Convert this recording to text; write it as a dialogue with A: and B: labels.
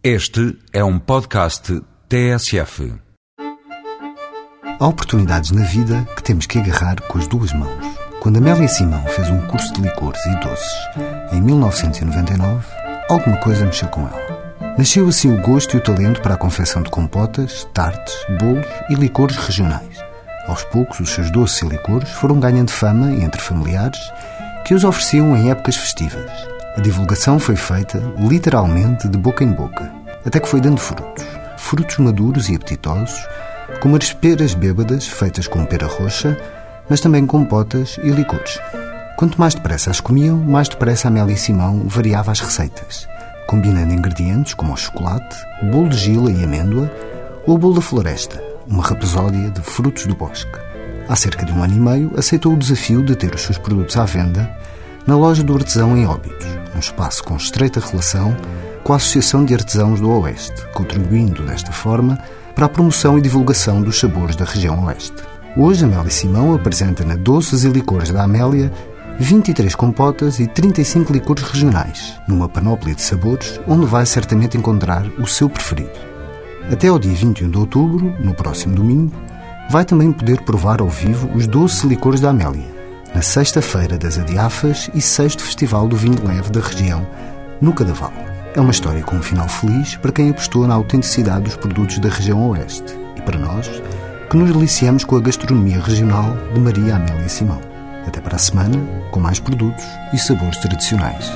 A: Este é um podcast TSF.
B: Há oportunidades na vida que temos que agarrar com as duas mãos. Quando Amélia Simão fez um curso de licores e doces em 1999, alguma coisa mexeu com ela. Nasceu assim o gosto e o talento para a confecção de compotas, tartes, bolos e licores regionais. Aos poucos, os seus doces e licores foram ganhando fama entre familiares que os ofereciam em épocas festivas. A divulgação foi feita, literalmente, de boca em boca, até que foi dando frutos. Frutos maduros e apetitosos, como as peras bêbadas feitas com pera roxa, mas também com potas e licores. Quanto mais depressa as comiam, mais depressa Amélia Simão variava as receitas, combinando ingredientes como o chocolate, bolo de gila e amêndoa ou o bolo da floresta, uma rapsódia de frutos do bosque. Há cerca de um ano e meio, aceitou o desafio de ter os seus produtos à venda na loja do artesão em Óbidos, um espaço com estreita relação com a Associação de Artesãos do Oeste, contribuindo desta forma para a promoção e divulgação dos sabores da região Oeste. Hoje, Amélia Simão apresenta na Doces e Licores da Amélia 23 compotas e 35 licores regionais, numa panóplia de sabores onde vai certamente encontrar o seu preferido. Até ao dia 21 de outubro, no próximo domingo, vai também poder provar ao vivo os doces licores da Amélia, na sexta-feira das Adiafas e sexto Festival do Vinho Leve da região, no Cadaval. É uma história com um final feliz para quem apostou na autenticidade dos produtos da região Oeste e para nós, que nos deliciamos com a gastronomia regional de Maria Amélia Simão. Até para a semana, com mais produtos e sabores tradicionais.